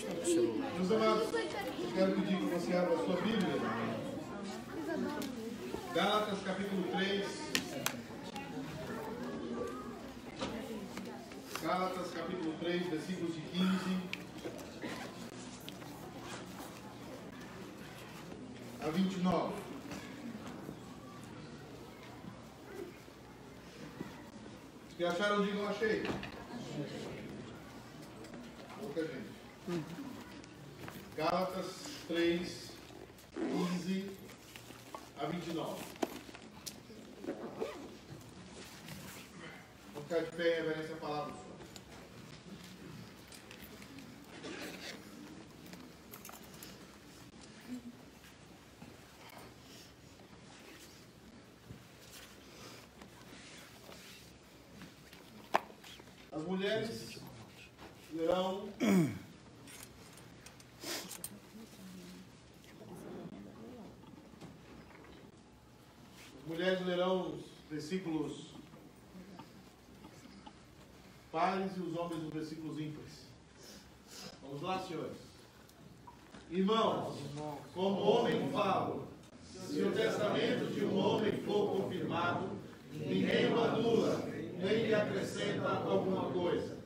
Meus amados, quero pedir que você abra a sua Bíblia. Gálatas capítulo 3. Gálatas capítulo 3, versículos de 15 a 29. Os que acharam, digam achei. Pouca gente. Gálatas 3, 15 a 29. Vou ficar de pé em reverência à palavra. As mulheres irão mulheres lerão os versículos pares e os homens os versículos ímpares. Vamos lá, senhores. Irmãos, como homem falo, se o testamento de um homem for confirmado, ninguém o anula, nem lhe acrescenta alguma coisa.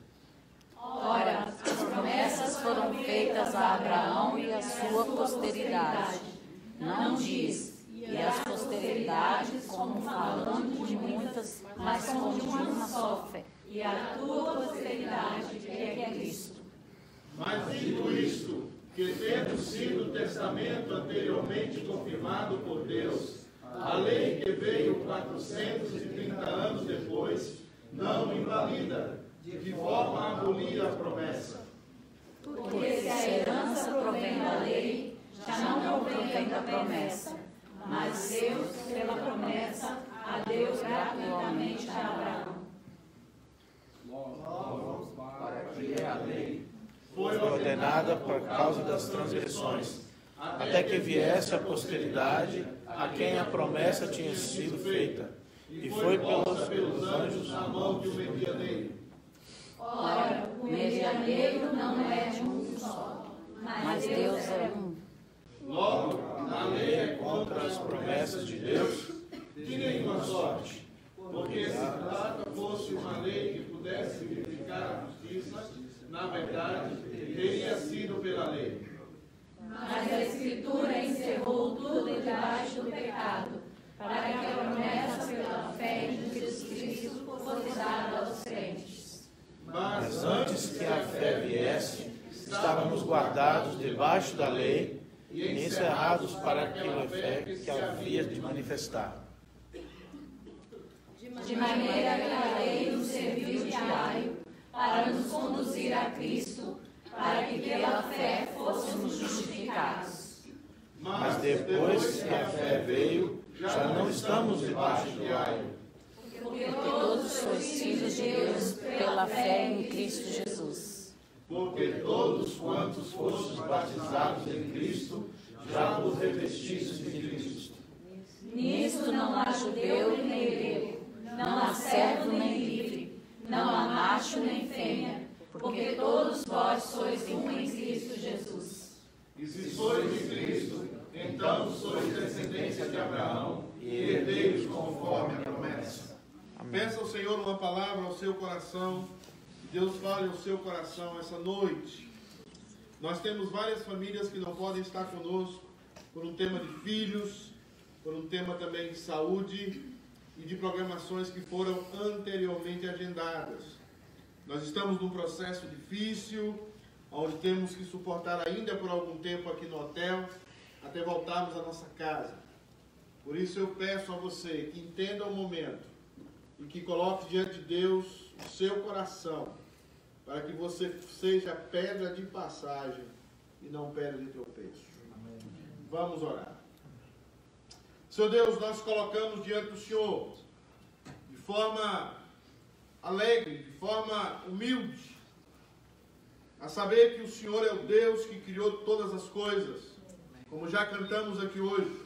Ora, as promessas foram feitas a Abraão e a sua posteridade. Não diz, e as posteridades, como falando de muitas, mas como de uma só fé. E a tua posteridade, que é Cristo. Mas digo isto, que tendo sido o testamento anteriormente confirmado por Deus, a lei que veio 430 anos depois, não invalida, de forma a abolir a promessa. Porque se a herança provém da lei, já não provém da promessa. Mas Deus, pela promessa, a Deus gratuitamente a Abraão. para que a lei Foi ordenada por causa das transgressões, até que viesse a posteridade a quem a promessa tinha sido feita, e foi pelos, pelos anjos na mão de um medianeiro. Ora, o medianeiro não é de um só, mas Deus é um. Logo, a lei é contra as promessas de Deus, de nenhuma sorte, porque se trata fosse uma lei que pudesse verificar a justiça, na verdade, teria sido pela lei. Mas a Escritura encerrou tudo debaixo do pecado, para que a promessa pela fé em Jesus Cristo fosse dada aos crentes. mas antes que a fé viesse, estávamos guardados debaixo da lei e encerrados para aquela fé que havia de manifestar. De maneira que a lei nos serviu de aio para nos conduzir a Cristo, para que pela fé fôssemos justificados. Mas depois que a fé veio, já não estamos debaixo do aio. Porque todos sois filhos de Deus pela fé em Cristo Jesus. Porque todos quantos Fostes batizados em Cristo, já vos revestistes de Cristo. Nisto não há judeu nem grego, não há servo nem livre, não há macho nem fêmea, porque todos vós sois um em Cristo Jesus. E se sois de Cristo, então sois descendência de Abraão e herdeiros conforme a promessa. Peça ao Senhor uma palavra ao seu coração. Deus fale ao seu coração essa noite. Nós temos várias famílias que não podem estar conosco por um tema de filhos, por um tema também de saúde e de programações que foram anteriormente agendadas. Nós estamos num processo difícil, onde temos que suportar ainda por algum tempo aqui no hotel, até voltarmos à nossa casa. Por isso eu peço a você que entenda o momento e que coloque diante de Deus o seu coração, para que você seja pedra de passagem e não pedra de tropeço. Vamos orar. Senhor Deus, nós colocamos diante do Senhor, de forma alegre, de forma humilde, a saber que o Senhor é o Deus que criou todas as coisas, como já cantamos aqui hoje,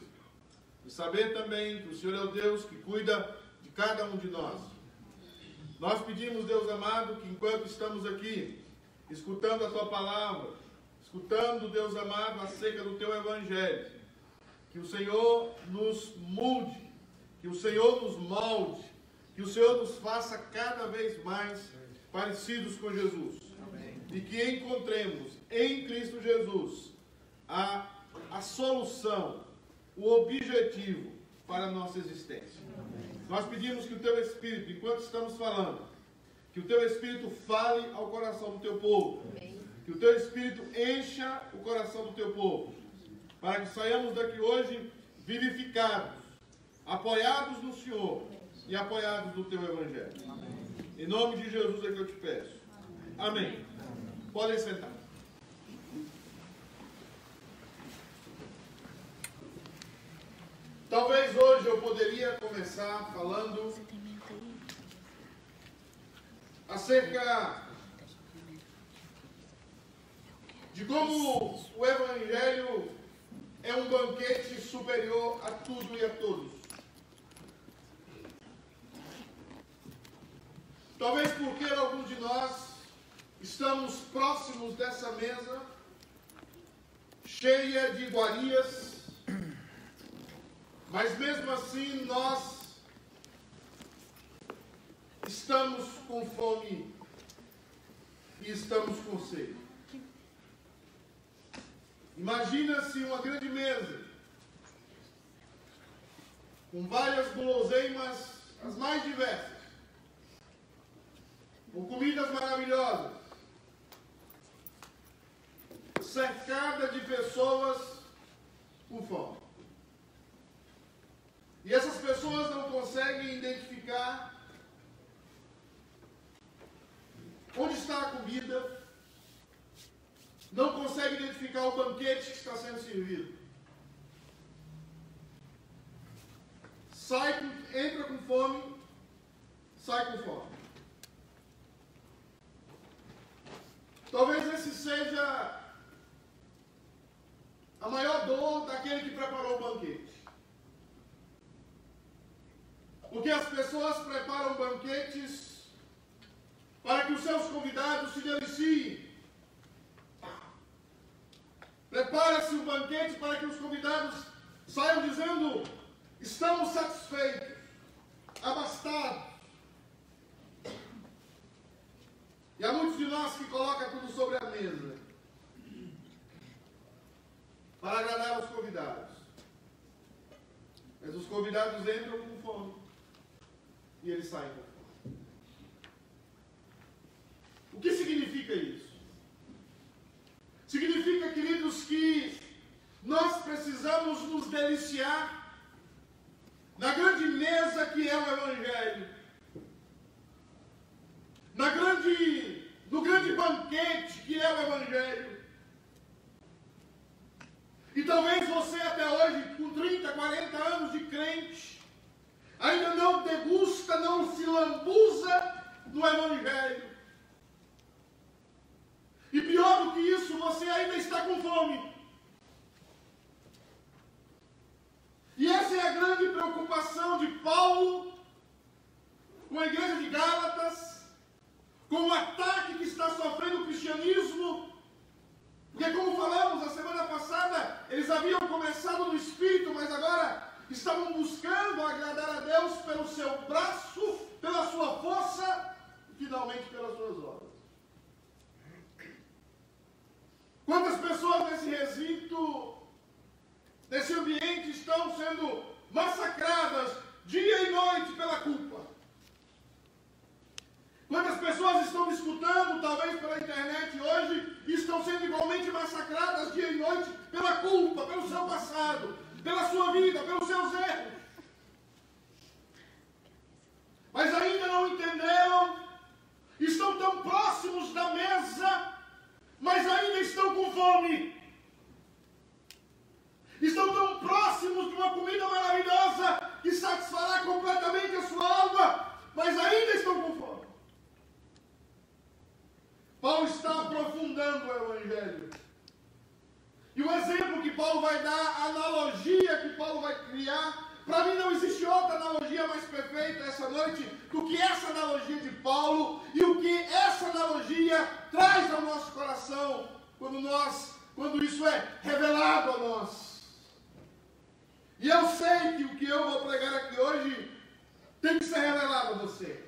e saber também que o Senhor é o Deus que cuida de cada um de nós. Nós pedimos, Deus amado, que enquanto estamos aqui, escutando a Tua palavra, escutando, Deus amado, acerca do teu evangelho. Que o Senhor nos mude, que o Senhor nos molde, que o Senhor nos faça cada vez mais parecidos com Jesus. Amém. E que encontremos em Cristo Jesus a, a solução, o objetivo para a nossa existência. Amém. Nós pedimos que o teu Espírito, enquanto estamos falando, que o teu Espírito fale ao coração do teu povo. Amém. Que o teu Espírito encha o coração do teu povo. Para que saiamos daqui hoje vivificados, apoiados no Senhor e apoiados no teu Evangelho. Amém. Em nome de Jesus é que eu te peço. Amém. Podem sentar. Talvez hoje eu poderia começar falando acerca de como o Evangelho é um banquete superior a tudo e a todos. Talvez porque alguns de nós estamos próximos dessa mesa, cheia de iguarias, mas mesmo assim nós estamos com fome e estamos com sede. Imagina-se uma grande mesa com várias guloseimas, as mais diversas, com comidas maravilhosas, cercada de pessoas com fome. E essas pessoas não conseguem identificar onde está a comida, não conseguem identificar o banquete que está sendo servido. Sai, entra com fome, sai com fome. Talvez esse seja a maior dor daquele que preparou o banquete. Porque as pessoas preparam banquetes para que os seus convidados se deliciem. Prepara-se o um banquete para que os convidados saiam dizendo: estamos satisfeitos, abastados. E há muitos de nós que colocam tudo sobre a mesa para agradar os convidados. Mas os convidados entram com fome e eles saem com fome. O que significa isso? Significa, queridos, que nós precisamos nos deliciar na grande mesa que é o Evangelho, na grande, no grande banquete que é o Evangelho. E talvez você até hoje, com 30, 40 anos de crente, ainda degusta, não se lambuza do Evangelho. E pior do que isso, você ainda está com fome. E essa é a grande preocupação de Paulo com a igreja de Gálatas, com o ataque que está sofrendo o cristianismo. Porque, como falamos a semana passada, eles haviam começado no espírito, mas agora estavam buscando agradar a Deus pelo seu braço, pela sua força e finalmente pelas suas obras. Quantas pessoas nesse recinto, nesse ambiente, estão sendo massacradas dia e noite pela culpa? Quantas pessoas estão escutando, talvez pela internet hoje, e estão sendo igualmente massacradas dia e noite pela culpa, pelo seu passado, pela sua vida, pelos seus erros? Mas ainda não entenderam, estão tão próximos da mesa mas ainda estão com fome. Estão tão próximos de uma comida maravilhosa que satisfará completamente a sua alma, mas ainda estão com fome. Paulo está aprofundando o Evangelho. E o exemplo que Paulo vai dar, a analogia que Paulo vai criar, para mim não existe outra analogia mais perfeita essa noite do que essa analogia de Paulo e o que essa analogia traz ao nosso coração quando nós quando isso é revelado a nós. E eu sei que o que eu vou pregar aqui hoje tem que ser revelado a você.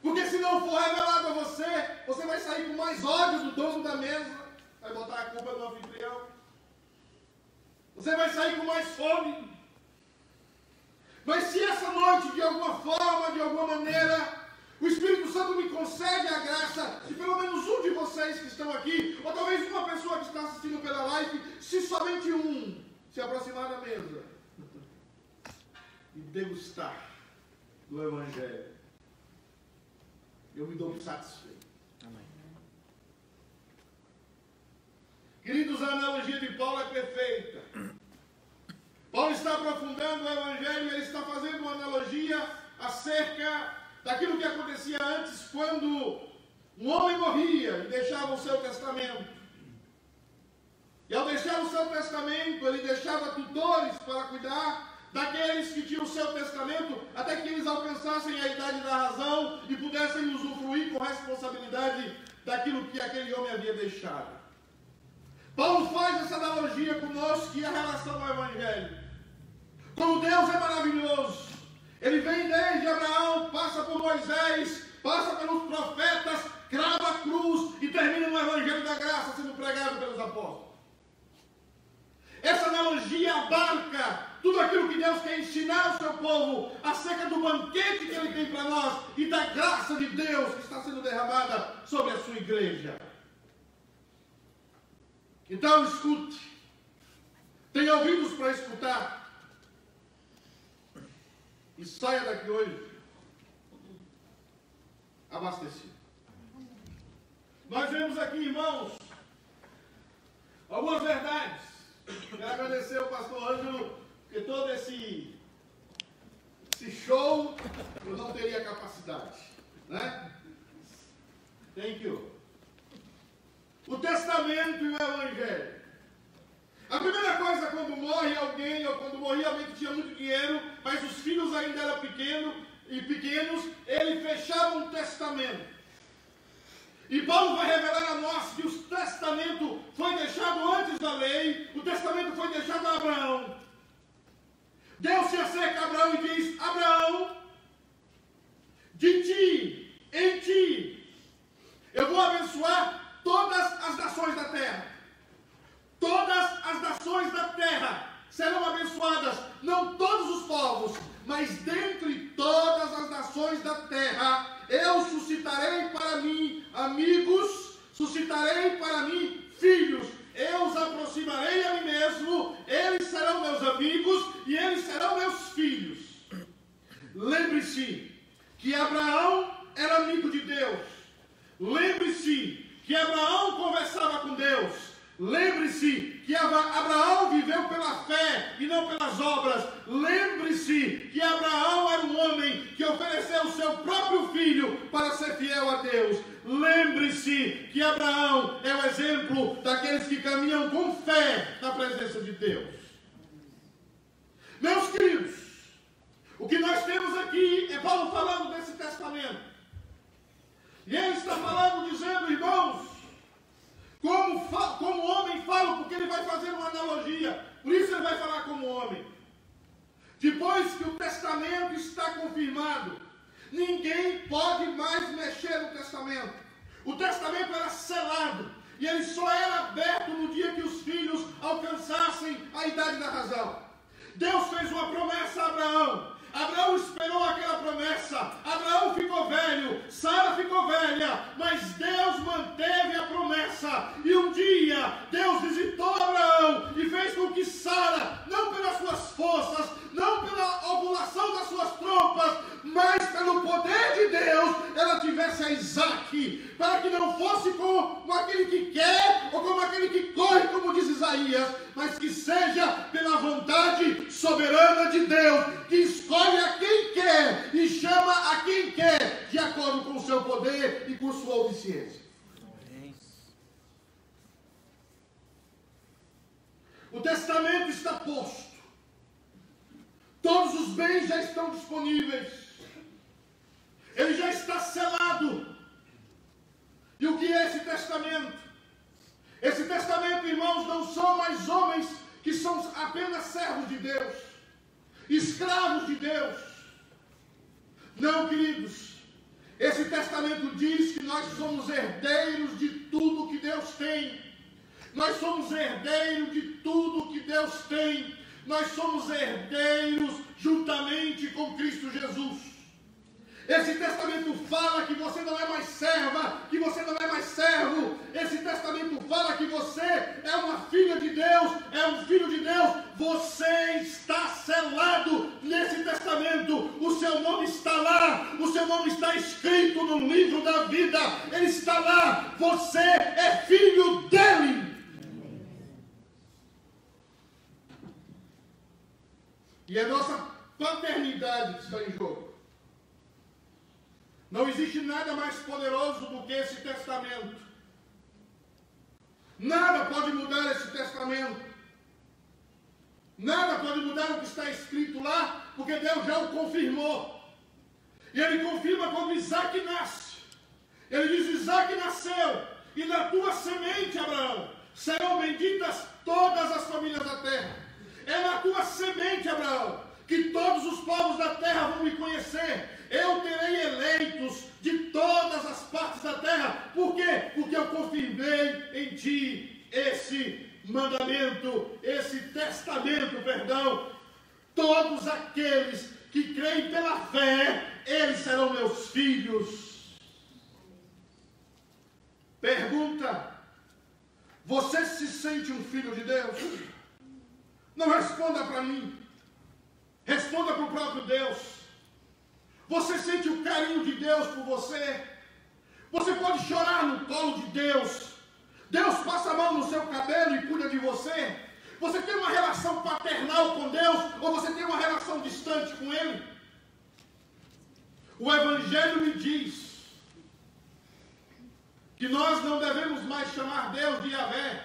Porque se não for revelado a você, você vai sair com mais ódio do dono da mesa, vai botar a culpa no anfitrião. Você vai sair com mais fome. Mas se essa noite, de alguma forma, de alguma maneira, o Espírito Santo me concede a graça de pelo menos um de vocês que estão aqui, ou talvez uma pessoa que está assistindo pela live, se somente um se aproximar da mesa e degustar do Evangelho, eu me dou satisfeito. Amém. Queridos, a analogia de Paulo é perfeita. Paulo está aprofundando o Evangelho ele está fazendo uma analogia acerca daquilo que acontecia antes quando um homem morria e deixava o seu testamento. E ao deixar o seu testamento, ele deixava tutores para cuidar daqueles que tinham o seu testamento, até que eles alcançassem a idade da razão e pudessem usufruir com responsabilidade daquilo que aquele homem havia deixado. Paulo faz essa analogia conosco e a relação ao Evangelho. Como Deus é maravilhoso, Ele vem desde Abraão, passa por Moisés, passa pelos profetas, crava a cruz e termina no Evangelho da Graça sendo pregado pelos apóstolos. Essa analogia abarca tudo aquilo que Deus quer ensinar ao seu povo acerca do banquete que Ele tem para nós e da graça de Deus que está sendo derramada sobre a sua igreja. Então escute, tenha ouvidos para escutar e saia daqui hoje abastecido. Nós vemos aqui, irmãos, algumas verdades. Quero agradecer ao pastor Ângelo porque todo esse, esse show eu não teria capacidade. Né? Thank you. O testamento e o evangelho. A primeira coisa quando morre alguém, ou quando morria alguém que tinha muito dinheiro, mas os filhos ainda eram pequenos e pequenos, ele fechava um testamento. E Paulo vai revelar a nós que o testamento foi deixado antes da lei, o testamento foi deixado a Abraão. Deus se acerca a Abraão e diz: Abraão, de ti, em ti, eu vou abençoar todas as nações da terra. Todas as nações da terra serão abençoadas, não todos os povos, mas dentre todas as nações da terra, eu suscitarei para mim amigos, suscitarei para mim filhos, eu os aproximarei a mim mesmo, eles serão meus amigos e eles serão meus filhos. Lembre-se que Abraão era amigo de Deus. Lembre-se que Abraão conversava com Deus. Lembre-se que Abraão viveu pela fé e não pelas obras. Lembre-se que Abraão era um homem que ofereceu o seu próprio filho para ser fiel a Deus. Lembre-se que Abraão é o exemplo daqueles que caminham com fé na presença de Deus. Meus queridos, o que nós temos aqui é Paulo falando desse testamento. E ele está falando, dizendo, irmãos, como, como homem fala, porque ele vai fazer uma analogia. Por isso ele vai falar como homem. Depois que o testamento está confirmado, Ninguém pode mais mexer no testamento. O testamento era selado e ele só era aberto no dia que os filhos alcançassem a idade da razão. Deus fez uma promessa a Abraão. Abraão esperou aquela promessa. Abraão ficou velho, Sara ficou velha, mas Deus manteve a promessa. E um dia Deus visitou Abraão e fez com que Sara, não pelas suas forças, não pela ovulação das suas trompas, mas pelo poder de Deus, ela tivesse a Isaac, para que não fosse como aquele que quer ou como aquele que corre, como diz Isaías, mas que seja pela vontade soberana de Deus, que escolhe a quem quer e chama a quem quer, de acordo com o seu poder e com sua onisciência. O testamento está posto. Todos os bens já estão disponíveis ele já está selado. E o que é esse testamento? Esse testamento, irmãos, não são mais homens que são apenas servos de Deus, escravos de Deus. Não, queridos. Esse testamento diz que nós somos herdeiros de tudo que Deus tem. Nós somos herdeiros de tudo que Deus tem. Nós somos herdeiros juntamente com Cristo Jesus. Esse testamento fala que você não é mais serva, que você não é mais servo. Esse testamento fala que você é uma filha de Deus, é um filho de Deus. Você está selado nesse testamento. O seu nome está lá, o seu nome está escrito no livro da vida. Ele está lá. Você é filho dele. E é nossa paternidade que está em jogo. Não existe nada mais poderoso do que esse testamento. Nada pode mudar esse testamento. Nada pode mudar o que está escrito lá, porque Deus já o confirmou. E ele confirma quando Isaac nasce. Ele diz: Isaac nasceu, e na tua semente, Abraão, serão benditas todas as famílias da terra. É na tua semente, Abraão, que todos os povos da terra vão me conhecer. Eu terei eleitos de todas as partes da terra. Por quê? Porque eu confirmei em ti esse mandamento, esse testamento, perdão. Todos aqueles que creem pela fé, eles serão meus filhos. Pergunta: Você se sente um filho de Deus? Não responda para mim. Responda para o próprio Deus. Você sente o carinho de Deus por você? Você pode chorar no colo de Deus. Deus passa a mão no seu cabelo e cuida de você. Você tem uma relação paternal com Deus ou você tem uma relação distante com Ele? O Evangelho me diz que nós não devemos mais chamar Deus de Yahvé.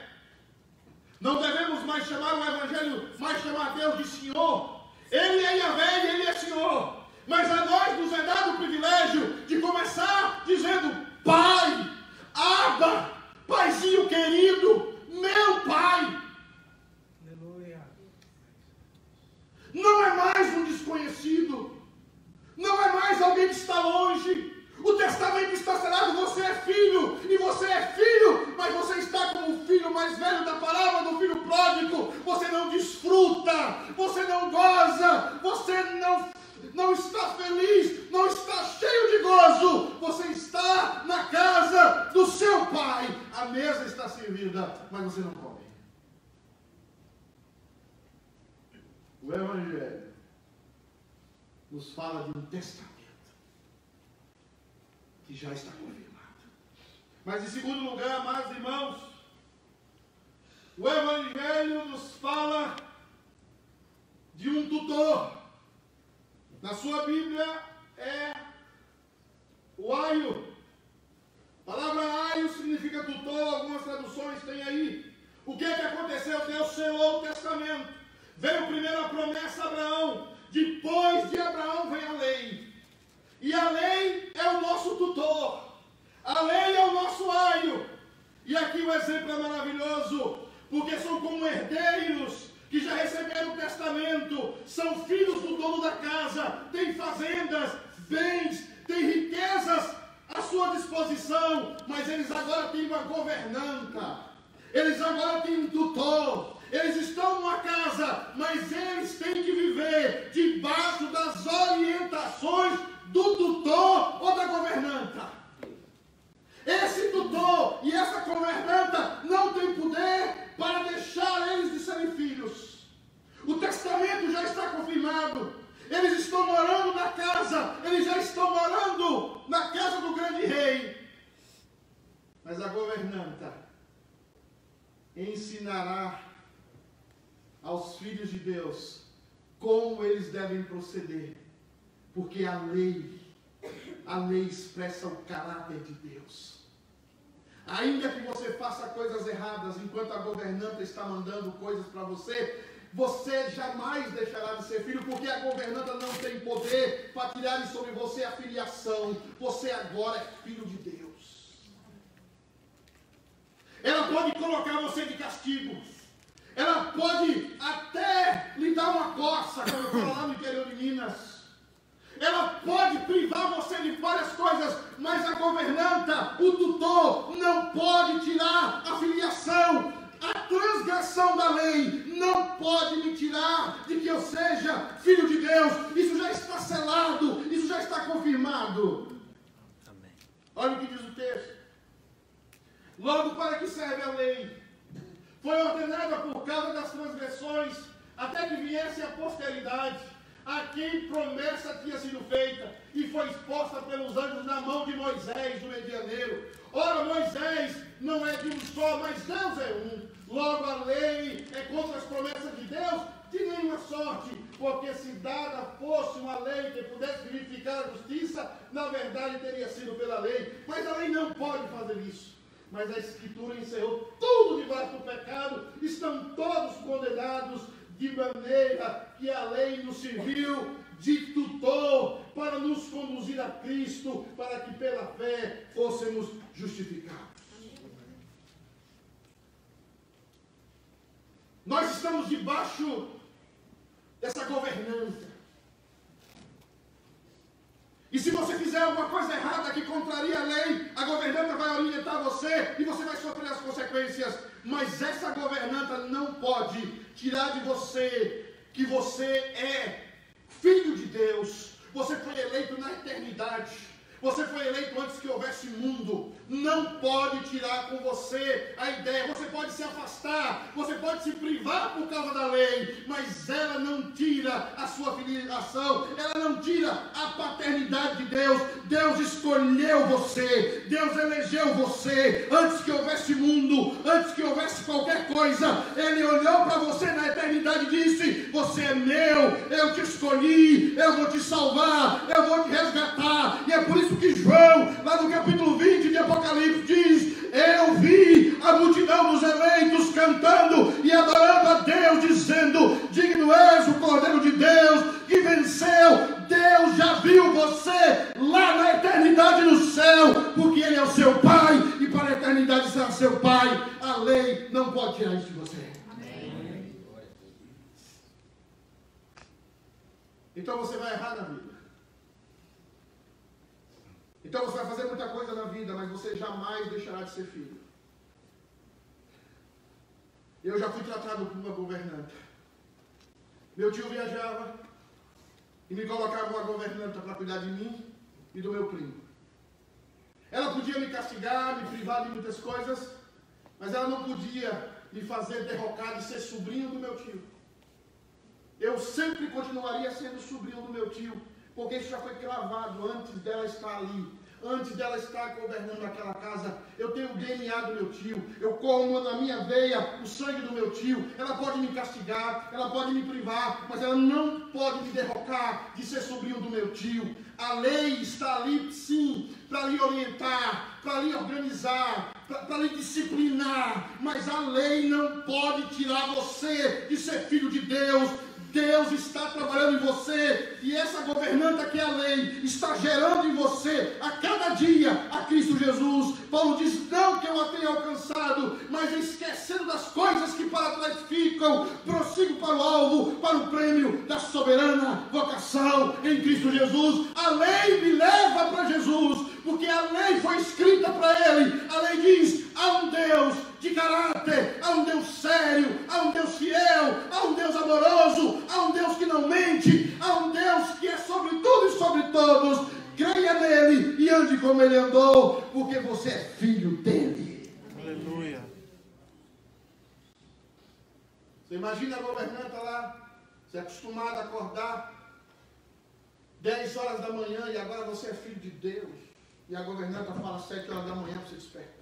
Não devemos mais chamar o Evangelho, mais chamar Deus de Senhor. Ele é Yahvé e Ele é Senhor. Mas a nós nos é dado o privilégio de começar dizendo: Pai, Abba, Paizinho querido, meu Pai. Aleluia. Não é mais um desconhecido. Não é mais alguém que está longe. O testamento está selado, você é filho, e você é filho, mas você está como o filho mais velho da palavra do filho pródigo. Você não desfruta, você não goza, você não, não está feliz, não está cheio de gozo. Você está na casa do seu pai. A mesa está servida, mas você não come. O Evangelho nos fala de um testamento que já está confirmado. Mas em segundo lugar, amados irmãos, o Evangelho nos fala de um tutor. Na sua Bíblia é o aio. A palavra aio significa tutor, algumas traduções têm aí. O que é que aconteceu? Deus selou o testamento. Veio primeiro a promessa a Abraão. Depois de Abraão vem a lei. E a lei é o nosso tutor. A lei é o nosso aio. E aqui o exemplo é maravilhoso, porque são como herdeiros que já receberam o testamento, são filhos do dono da casa, têm fazendas, bens, têm riquezas à sua disposição, mas eles agora têm uma governanta, eles agora têm um tutor, eles estão numa casa, mas eles têm que viver debaixo das orientações do tutor ou da governanta. Esse tutor e essa governanta não tem poder para deixar eles de serem filhos. O testamento já está confirmado. Eles estão morando na casa, eles já estão morando na casa do grande rei. Mas a governanta ensinará aos filhos de Deus como eles devem proceder porque a lei, a lei expressa o caráter de Deus. Ainda que você faça coisas erradas enquanto a governanta está mandando coisas para você, você jamais deixará de ser filho, porque a governanta não tem poder para tirar sobre você a filiação. Você agora é filho de Deus. ela pode colocar você de castigo, ela pode até lhe dar uma coça, como fala lá no interior de Minas. Ela pode privar você de várias coisas, mas a governanta, o tutor, não pode tirar a filiação, a transgressão da lei não pode me tirar de que eu seja filho de Deus. Isso já está selado, isso já está confirmado. Amém. Olha o que diz o texto. Logo para que serve a lei? Foi ordenada por causa das transgressões, até que viesse a posteridade, a quem promessa tinha sido feita, e foi exposta pelos anjos na mão de Moisés, o medianeiro. Ora, Moisés não é de um só, mas Deus é um. Logo, a lei é contra as promessas de Deus de nenhuma sorte, porque se dada fosse uma lei que pudesse verificar a justiça, na verdade teria sido pela lei. Mas a lei não pode fazer isso. Mas a Escritura encerrou tudo debaixo do pecado, estão todos condenados, de maneira que a lei nos serviu de tutor para nos conduzir a Cristo, para que pela fé fôssemos justificados. Nós estamos debaixo dessa governança. E se você fizer alguma coisa errada que contraria a lei, a governanta vai orientar você e você vai sofrer as consequências. Mas essa governanta não pode tirar de você que você é filho de Deus. Você foi eleito na eternidade. Você foi eleito antes que houvesse mundo. Não pode tirar com você a ideia. Você pode se afastar, você pode se privar por causa da lei, mas ela não tira a sua filiação, ela não tira a paternidade de Deus. Deus escolheu você, Deus elegeu você antes que houvesse mundo, antes que houvesse qualquer coisa. Ele olhou para você na eternidade e disse: Você é meu, eu te escolhi, eu vou te salvar, eu vou te resgatar. E é por isso que João, lá no capítulo 20 de Apocalipse, diz: Eu vi a multidão dos eleitos cantando e adorando a Deus, dizendo: Digno és o Cordeiro de Deus que venceu. Deus já viu você lá na eternidade no céu, porque Ele é o seu Pai e para a eternidade será seu Pai. A lei não pode tirar isso de você. Então você vai errar na vida. Então você vai fazer muita coisa na vida, mas você jamais deixará de ser filho. Eu já fui tratado por uma governanta. Meu tio viajava e me colocava uma governanta para cuidar de mim e do meu primo. Ela podia me castigar, me privar de muitas coisas, mas ela não podia me fazer derrocar de ser sobrinho do meu tio. Eu sempre continuaria sendo sobrinho do meu tio, porque isso já foi gravado antes dela estar ali antes dela estar governando aquela casa. Eu tenho o DNA do meu tio, eu como na minha veia o sangue do meu tio. Ela pode me castigar, ela pode me privar, mas ela não pode me derrocar de ser sobrinho do meu tio. A lei está ali, sim, para lhe orientar, para lhe organizar, para lhe disciplinar, mas a lei não pode tirar você de ser filho de Deus, Deus está trabalhando em você e essa governanta que é a lei está gerando em você a cada dia a Cristo Jesus. Paulo diz: não que eu a tenha alcançado, mas esquecendo das coisas que para trás ficam, prossigo para o alvo, para o prêmio da soberana vocação em Cristo Jesus. A lei me leva para Jesus, porque a lei foi escrita para ele. A lei diz: há um Deus de caráter, há um Deus sério, há um Deus fiel, há um Deus amoroso, há um Deus que não mente, há um Deus que é sobre tudo e sobre todos. Creia nele e ande como ele andou, porque você é filho dele. Aleluia. Você imagina a governanta lá, você é acostumado a acordar 10 horas da manhã e agora você é filho de Deus. E a governanta fala 7 horas da manhã para você despertar.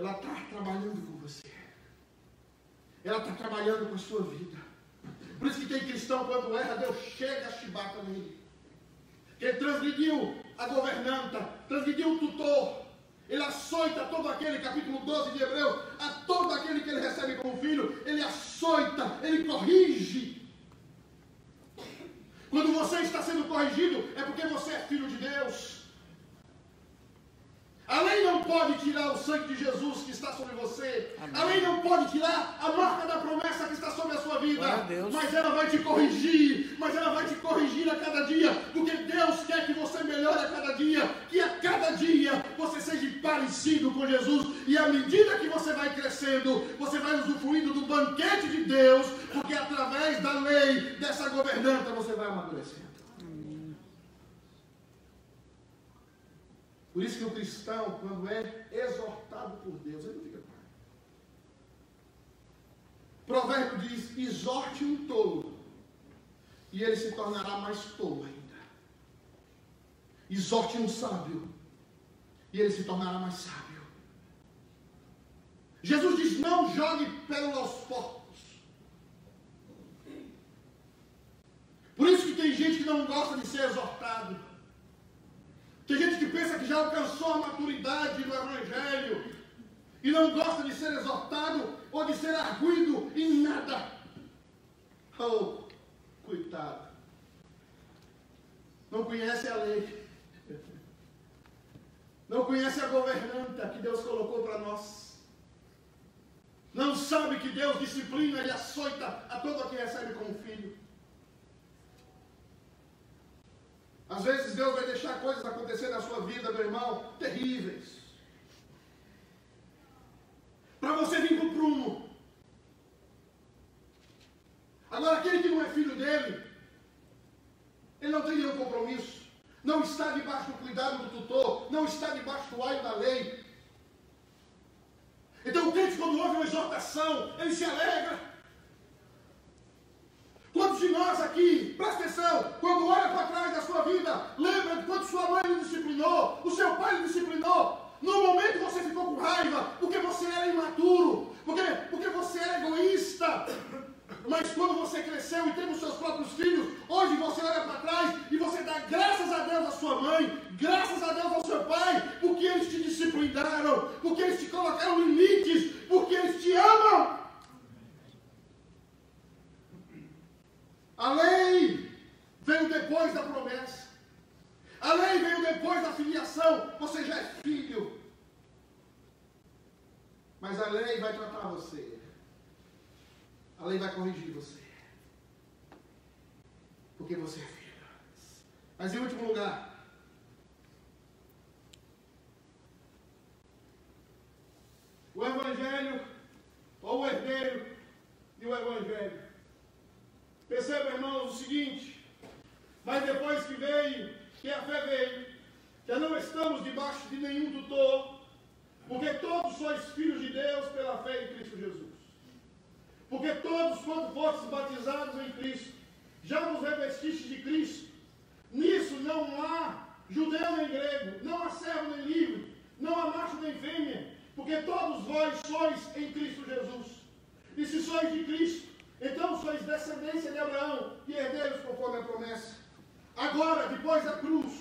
Ela está trabalhando com você. Ela está trabalhando com a sua vida. Por isso que tem cristão, quando erra, Deus chega a chibata nele. Que ele transgrediu a governanta, transgrediu o tutor. Ele açoita todo aquele, capítulo 12 de Hebreus, a todo aquele que ele recebe como filho, ele açoita, ele corrige. Quando você está sendo corrigido, é porque você é filho de Deus. A lei não pode tirar o sangue de Jesus que está sobre você. Amém. A lei não pode tirar a marca da promessa que está sobre a sua vida. Mas ela vai te corrigir. Mas ela vai te corrigir a cada dia. Porque Deus quer que você melhore a cada dia. Que a cada dia você seja parecido com Jesus. E à medida que você vai crescendo, você vai usufruindo do banquete de Deus. Porque através da lei, dessa governanta, você vai amadurecendo. Por isso que o cristão, quando é exortado por Deus, ele não fica pai. Provérbio diz: exorte um tolo, e ele se tornará mais tolo ainda. Exorte um sábio, e ele se tornará mais sábio. Jesus diz: não jogue pérola aos porcos. Por isso que tem gente que não gosta de ser exortado. Tem gente que pensa que já alcançou a maturidade no Evangelho e não gosta de ser exortado ou de ser arguido em nada. Oh, coitado. Não conhece a lei. Não conhece a governanta que Deus colocou para nós. Não sabe que Deus disciplina e açoita a todo aquele que recebe como filho. Às vezes Deus vai deixar coisas acontecer na sua vida, meu irmão, terríveis. Para você vir para o prumo. Agora, aquele que não é filho dele, ele não tem nenhum compromisso. Não está debaixo do cuidado do tutor. Não está debaixo do aio da lei. Então o crente, quando ouve uma exortação, ele se alegra. Quantos de nós aqui, presta atenção, quando olha para trás da sua vida, lembra de quando sua mãe lhe disciplinou, o seu pai lhe disciplinou. No momento você ficou com raiva, porque você era imaturo, porque, porque você era egoísta. Mas quando você cresceu e teve os seus próprios filhos, hoje você olha para trás e você dá graças a Deus à sua mãe, graças a Deus ao seu pai, porque eles te disciplinaram, porque eles te colocaram limites, porque eles te amam. A lei veio depois da promessa. A lei veio depois da filiação. Você já é filho. Mas a lei vai tratar você. A lei vai corrigir você. Porque você é filho. Mas em último lugar, o Evangelho, ou o herdeiro e o Evangelho Perceba, irmãos, o seguinte: mas depois que veio, que a fé veio, já não estamos debaixo de nenhum tutor, porque todos sois filhos de Deus pela fé em Cristo Jesus. Porque todos, quando fostes batizados em Cristo, já nos revestiste de Cristo. Nisso não há judeu nem grego, não há servo nem livre, não há macho nem fêmea, porque todos vós sois em Cristo Jesus. E se sois de Cristo, então sois descendência de Abraão e herdeiros conforme a promessa. Agora, depois da cruz,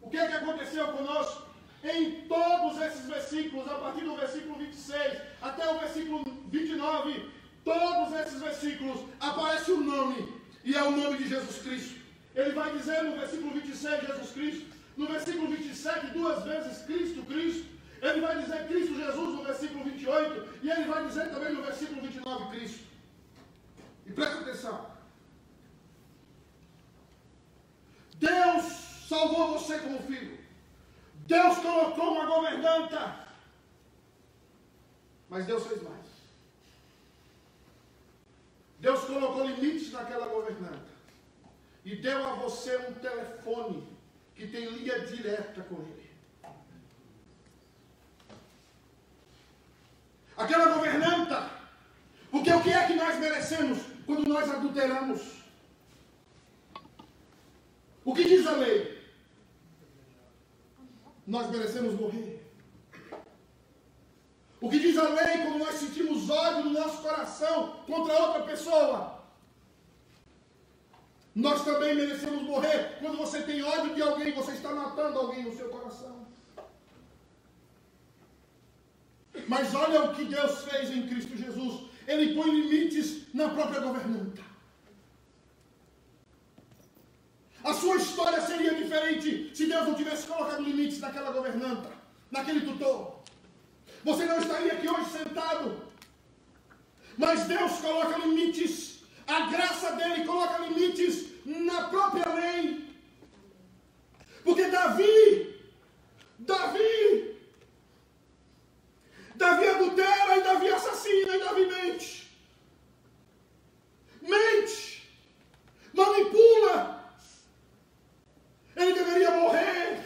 o que é que aconteceu conosco? Em todos esses versículos, a partir do versículo 26 até o versículo 29, todos esses versículos aparece o um nome, e é o nome de Jesus Cristo. Ele vai dizer no versículo 26 Jesus Cristo, no versículo 27 duas vezes Cristo, Cristo. Ele vai dizer Cristo Jesus no versículo 28 e ele vai dizer também no versículo 29 Cristo. E presta atenção. Deus salvou você como filho. Deus colocou uma governanta. Mas Deus fez mais. Deus colocou limites naquela governanta. E deu a você um telefone que tem linha direta com ele. Aquela governanta. Porque o que é que nós merecemos? Quando nós adulteramos. O que diz a lei? Nós merecemos morrer. O que diz a lei quando nós sentimos ódio no nosso coração contra outra pessoa? Nós também merecemos morrer. Quando você tem ódio de alguém, você está matando alguém no seu coração. Mas olha o que Deus fez em Cristo ele põe limites na própria governanta. A sua história seria diferente se Deus não tivesse colocado limites naquela governanta, naquele tutor. Você não estaria aqui hoje sentado. Mas Deus coloca limites. A graça dele coloca limites na própria lei. Porque Davi, Davi, Davi adultera e Davi assassina e Davi mente. Mente, manipula. Ele deveria morrer,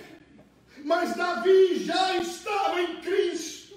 mas Davi já estava em Cristo.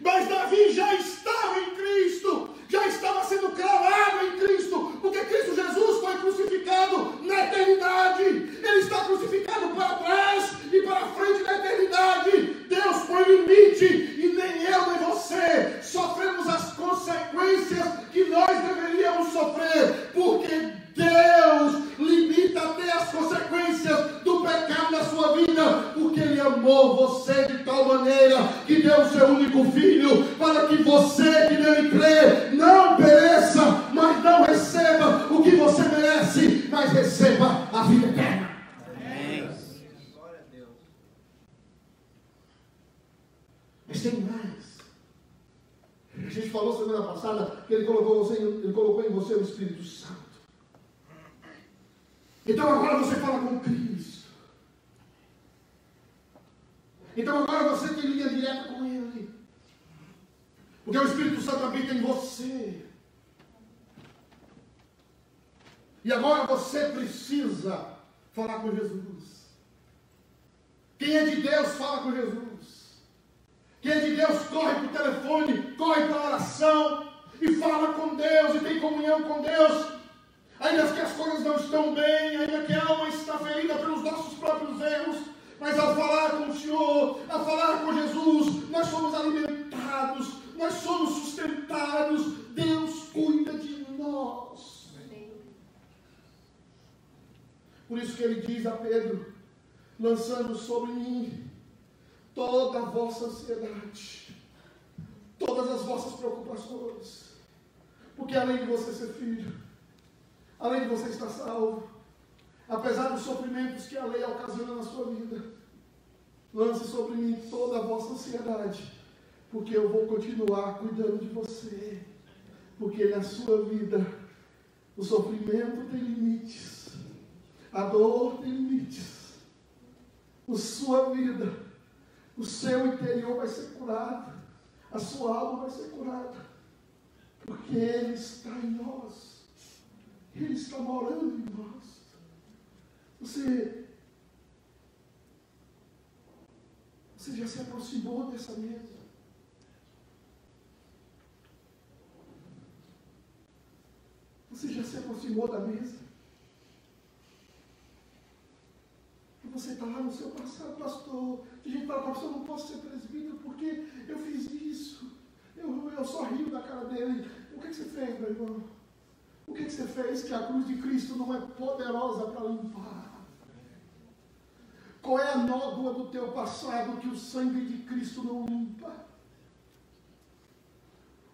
Mas Davi já estava em Cristo já estava sendo cravado em Cristo, porque Cristo Jesus foi crucificado na eternidade. Ele está crucificado para trás e para frente da eternidade. Deus põe limite e nem eu nem você sofremos as consequências que nós deveríamos sofrer, porque Deus limita até as consequências do pecado na sua vida, porque Ele amou você de tal maneira que deu o seu único filho, para que você que nele crê que ele colocou, você, ele colocou em você o Espírito Santo. Então agora você fala com Cristo. Então agora você tem linha direta com Ele. Porque o Espírito Santo habita em você. E agora você precisa falar com Jesus. Quem é de Deus fala com Jesus. Quem é de Deus corre para o telefone, corre para a oração e fala com Deus e tem comunhão com Deus. Ainda que as coisas não estão bem, ainda que a alma está ferida pelos nossos próprios erros, mas ao falar com o Senhor, ao falar com Jesus, nós somos alimentados, nós somos sustentados, Deus cuida de nós. Por isso que ele diz a Pedro, lançando sobre mim toda a vossa ansiedade, todas as vossas preocupações, porque além de você ser filho, além de você estar salvo, apesar dos sofrimentos que a lei ocasiona na sua vida, lance sobre mim toda a vossa ansiedade, porque eu vou continuar cuidando de você, porque na sua vida o sofrimento tem limites, a dor tem limites, a sua vida, o seu interior vai ser curado, a sua alma vai ser curada, porque Ele está em nós. Ele está morando em nós. Você, você já se aproximou dessa mesa? Você já se aproximou da mesa? E você está lá no seu passado, pastor. A gente fala, pastor, não posso ser presbítero porque eu fiz isso. Eu, eu só da cara dele. O que, que você fez, meu irmão? O que, você fez que a cruz de Cristo não é poderosa para limpar? Qual é a nódoa do teu passado que o sangue de Cristo não limpa?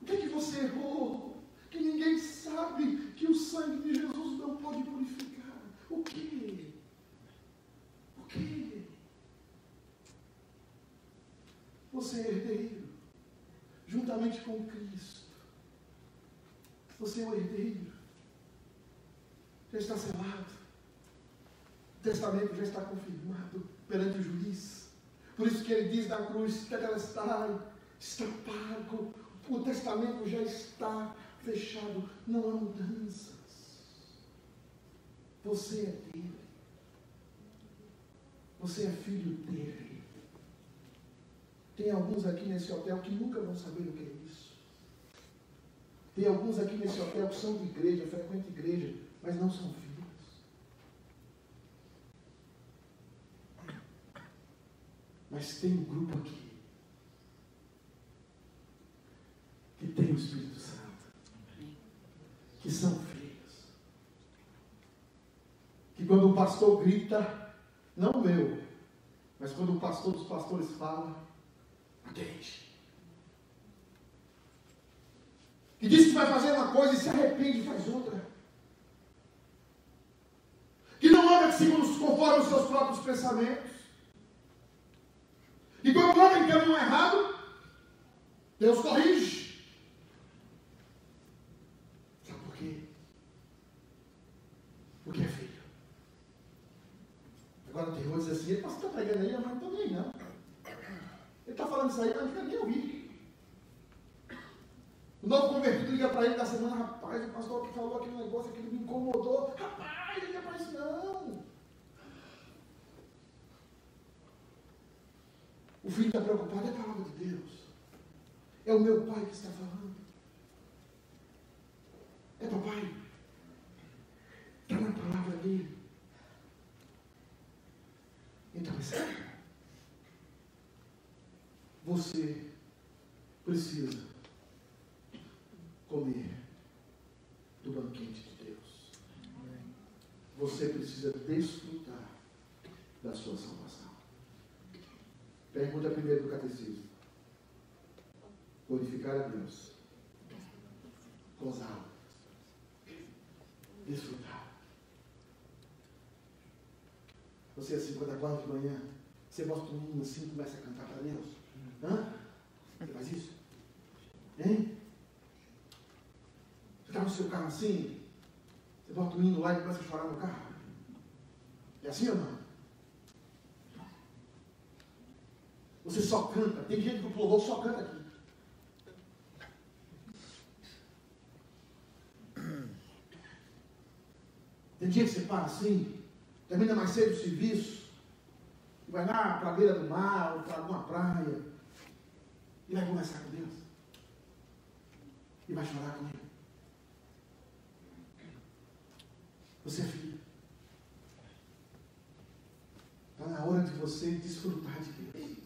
O que, que você errou? Que ninguém sabe que o sangue de Jesus não pode purificar. O que? O que? Você é herdeiro, juntamente com Cristo. Você é o herdeiro já está selado. O testamento já está confirmado perante o juiz. Por isso que ele diz na cruz está, está pago. O testamento já está fechado. Não há mudanças. Você é dele. Você é filho dele. Tem alguns aqui nesse hotel que nunca vão saber o que é isso. Tem alguns aqui nesse hotel que são de igreja, frequentam igreja, mas não são filhos. Mas tem um grupo aqui que tem o Espírito Santo, que são filhos. Que quando o pastor grita, não meu, mas quando o pastor dos pastores fala, atende. Que diz que vai fazer uma coisa e se arrepende e faz outra que não anda segundo conforme os seus próprios pensamentos. E quando anda em caminho errado, Deus corrige. Sabe por quê? Porque é filho. Agora tem outros assim, ele está pregando aí, mas não estou nem não. Ele está falando isso aí, mas não nem ouvir. O novo convertido liga para ele da semana, rapaz, o pastor que falou aquele negócio, aquele me incomodou. Rapaz, liga para isso não. O filho está preocupado, é a palavra de Deus. É o meu pai que está falando. É papai. Está na palavra dele. Então, é Você precisa comer do banquete de Deus. Você precisa desfrutar da sua salvação. Pergunta primeiro do catecismo. Glorificar a Deus. Gozá-lo. Desfrutar. Você assim, quando acorda de manhã, você mostra um hino assim e começa a cantar para Deus. Hã? Você faz isso? Hein? Você está no seu carro assim? Você bota o hino lá e começa a chorar no carro? É assim ou não? Você só canta. Tem gente que o louvor só canta aqui. Tem dia que você para assim, termina mais cedo o serviço, vai lá para a beira do mar, ou para alguma praia, e vai conversar com Deus. E vai chorar com Ele. Você é filho. Está na hora de você desfrutar de Deus.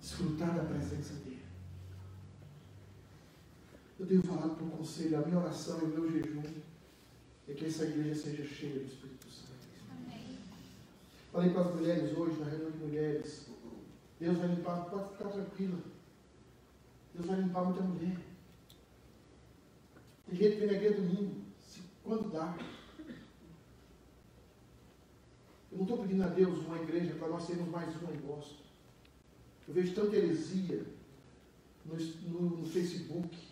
Desfrutar da presença dEle. Eu tenho falado para o conselho, a minha oração e o meu jejum é que essa igreja seja cheia do Espírito Santo. Amém. Falei para as mulheres hoje, na reunião de mulheres, Deus vai limpar, pode ficar tranquila. Deus vai limpar muita mulher. Tem gente que vem domingo, quando dá. Eu não estou pedindo a Deus uma igreja para nós sermos mais em Boston. Eu vejo tanta heresia no, no, no Facebook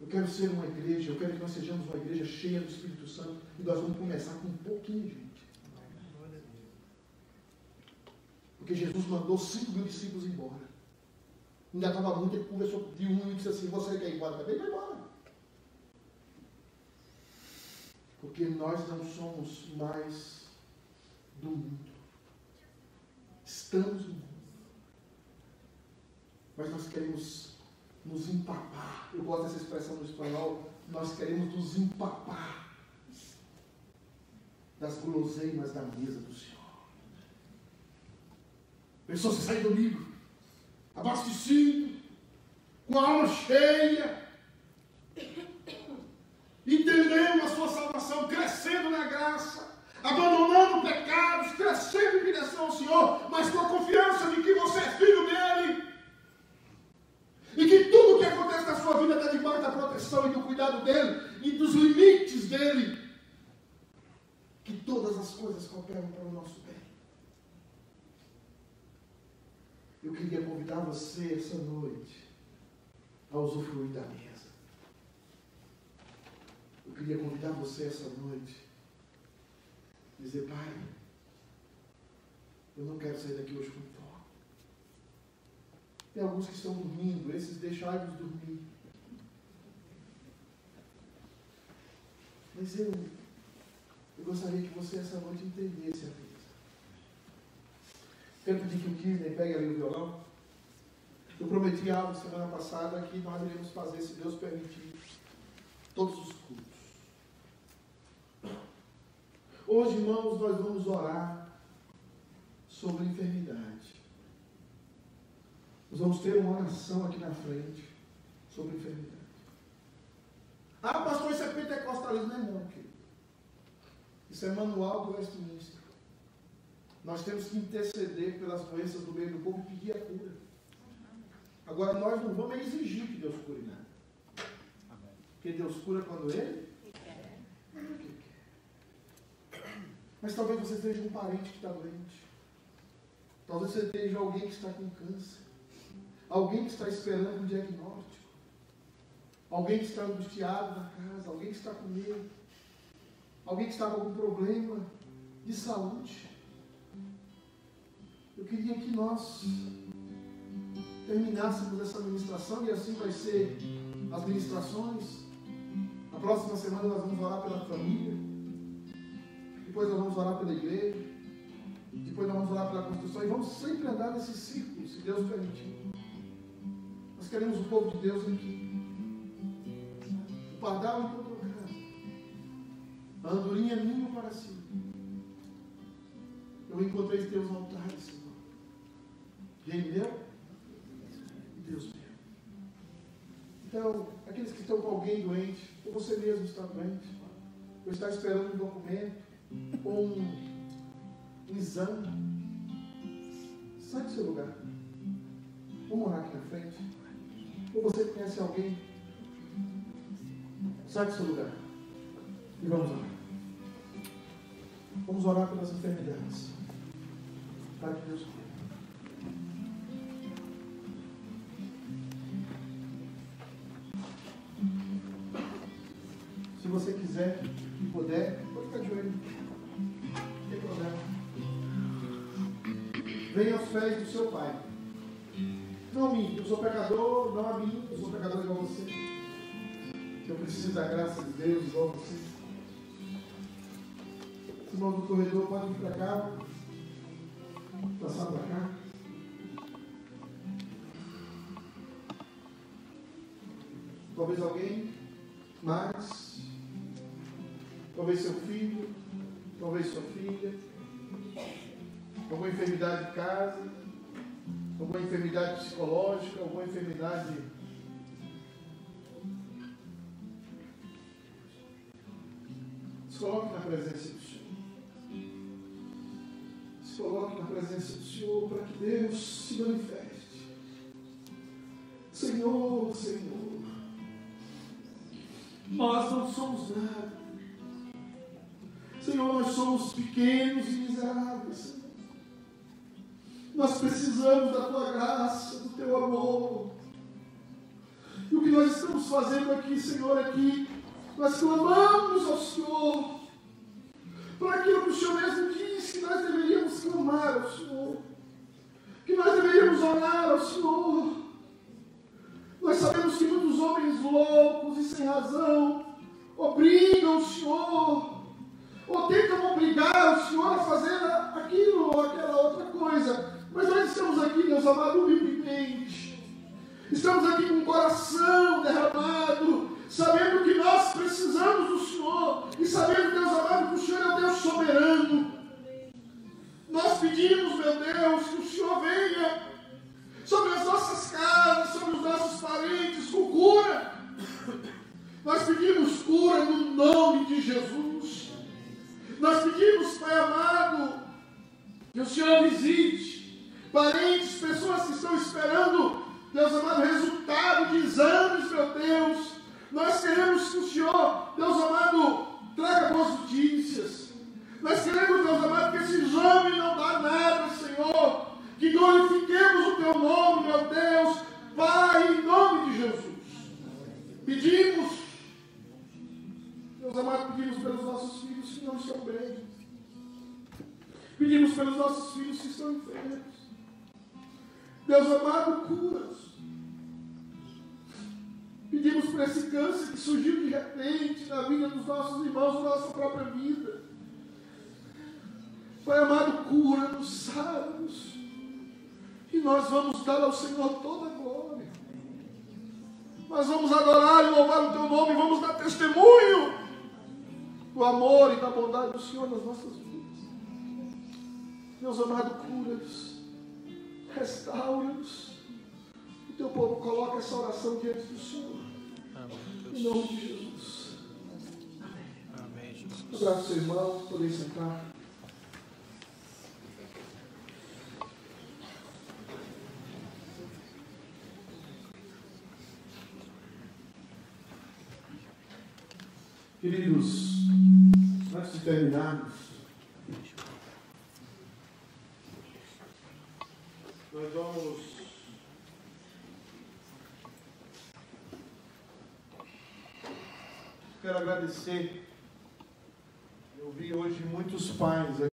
eu quero ser uma igreja, eu quero que nós sejamos uma igreja cheia do Espírito Santo e nós vamos começar com um pouquinho, gente. Porque Jesus mandou cinco mil discípulos embora. Ainda estava muito, ele conversou de um e disse assim, você quer ir embora também? Vai embora. Porque nós não somos mais do mundo. Estamos no mundo. Mas nós queremos nos empapar. Eu gosto dessa expressão no espanhol. Nós queremos nos empapar das guloseimas da mesa do Senhor. Pessoa, você sai domingo, abastecido, com a alma cheia, entendendo a sua salvação, crescendo na graça, abandonando pecados, crescendo em direção ao Senhor, mas com a confiança de que você é filho dele e que tudo o que acontece na sua vida está debaixo da proteção e do cuidado dele e dos limites dele. Que todas as coisas cooperam para o nosso bem. Eu queria convidar você essa noite a usufruir da mesa. Eu queria convidar você essa noite a dizer, Pai, eu não quero sair daqui hoje com tem alguns que estão dormindo, esses deixai-nos dormir. Mas eu, eu gostaria que você essa noite entendesse a vida. Quero pedir que o Kirner pegue ali o violão. Eu prometi algo semana passada que nós iremos fazer, se Deus permitir, todos os cultos. Hoje, irmãos, nós vamos orar sobre enfermidade. Nós vamos ter uma oração aqui na frente sobre enfermidade. Ah, pastor, isso é pentecostalismo, não é não, querido. Isso é manual do Westminster. Nós temos que interceder pelas doenças do meio do povo e pedir a cura. Agora, nós não vamos exigir que Deus cure nada. Porque Deus cura quando Ele quer. Mas talvez você seja um parente que está doente. Talvez você esteja alguém que está com câncer. Alguém que está esperando um diagnóstico. Alguém que está angustiado na casa. Alguém que está com medo. Alguém que está com algum problema de saúde. Eu queria que nós terminássemos essa ministração e assim vai ser as ministrações. Na próxima semana nós vamos orar pela família. Depois nós vamos orar pela igreja. Depois nós vamos orar pela construção. E vamos sempre andar nesse círculo, se Deus permitir. Nós queremos o povo de Deus aqui. O pardal encontrou casa. A andorinha ninho para si. Eu encontrei Deus no altar, Senhor. Quem me deu? Deus meu. Então, aqueles que estão com alguém doente, ou você mesmo está doente, ou está esperando um documento, ou um, um exame, sai do seu lugar. Vamos orar aqui na frente. Ou você conhece alguém, sai do seu lugar. E vamos orar. Vamos orar pelas enfermidades. Para que Deus puder, pode ficar de joelho. Não tem problema. Venha aos pés do seu Pai. Não mim, eu sou pecador, não a mim, eu sou pecador igual você. Eu preciso da graça de Deus igual você. Os irmãos do corredor podem vir para cá. Passar para cá. Talvez alguém mais talvez seu filho, talvez sua filha, alguma enfermidade de casa, alguma enfermidade psicológica, alguma enfermidade. Se coloque na presença do Senhor. Se coloque na presença do Senhor para que Deus se manifeste. Senhor, Senhor, nós não somos nada. Senhor, nós somos pequenos e miseráveis. Nós precisamos da tua graça, do teu amor. E o que nós estamos fazendo aqui, Senhor, é que nós clamamos ao Senhor para aquilo que o Senhor mesmo disse que nós deveríamos clamar ao Senhor, que nós deveríamos orar ao Senhor. Nós sabemos que muitos homens loucos e sem razão obrigam o Senhor ou tentam obrigar o Senhor a fazer aquilo ou aquela outra coisa. Mas nós estamos aqui, Deus amado, humildemente. Estamos aqui com o coração derramado, sabendo que nós precisamos do Senhor e sabendo, Deus amado, que o Senhor é o Deus soberano. Nós pedimos, meu Deus, que o Senhor venha sobre as nossas casas, sobre os nossos parentes, com cura. Nós pedimos cura no nome de Jesus. Nós pedimos, Pai amado, que o Senhor visite parentes, pessoas que estão esperando, Deus amado, resultado de exames, meu Deus. Nós queremos que o Senhor, Deus amado, traga boas notícias. Nós queremos, Deus amado, que esse exame não dá nada, Senhor. Que glorifiquemos o Teu nome, meu Deus, Pai, em nome de Jesus. Pedimos, pelos nossos filhos que estão enfermos. Deus amado, cura-os. Pedimos por esse câncer que surgiu de repente na vida dos nossos irmãos, na nossa própria vida. Pai amado, cura-nos, sara-nos. E nós vamos dar ao Senhor toda a glória. Nós vamos adorar e louvar o Teu nome, vamos dar testemunho do amor e da bondade do Senhor nas nossas vidas. Meus amados, cura-nos, restaura-nos. O teu povo coloca essa oração diante do Senhor. Amém. Em nome de Jesus. Amém. Amém Jesus. Abraço seu irmão, poder sentar. Queridos, antes de terminarmos, Nós vamos. Quero agradecer. Eu vi hoje muitos pais aqui.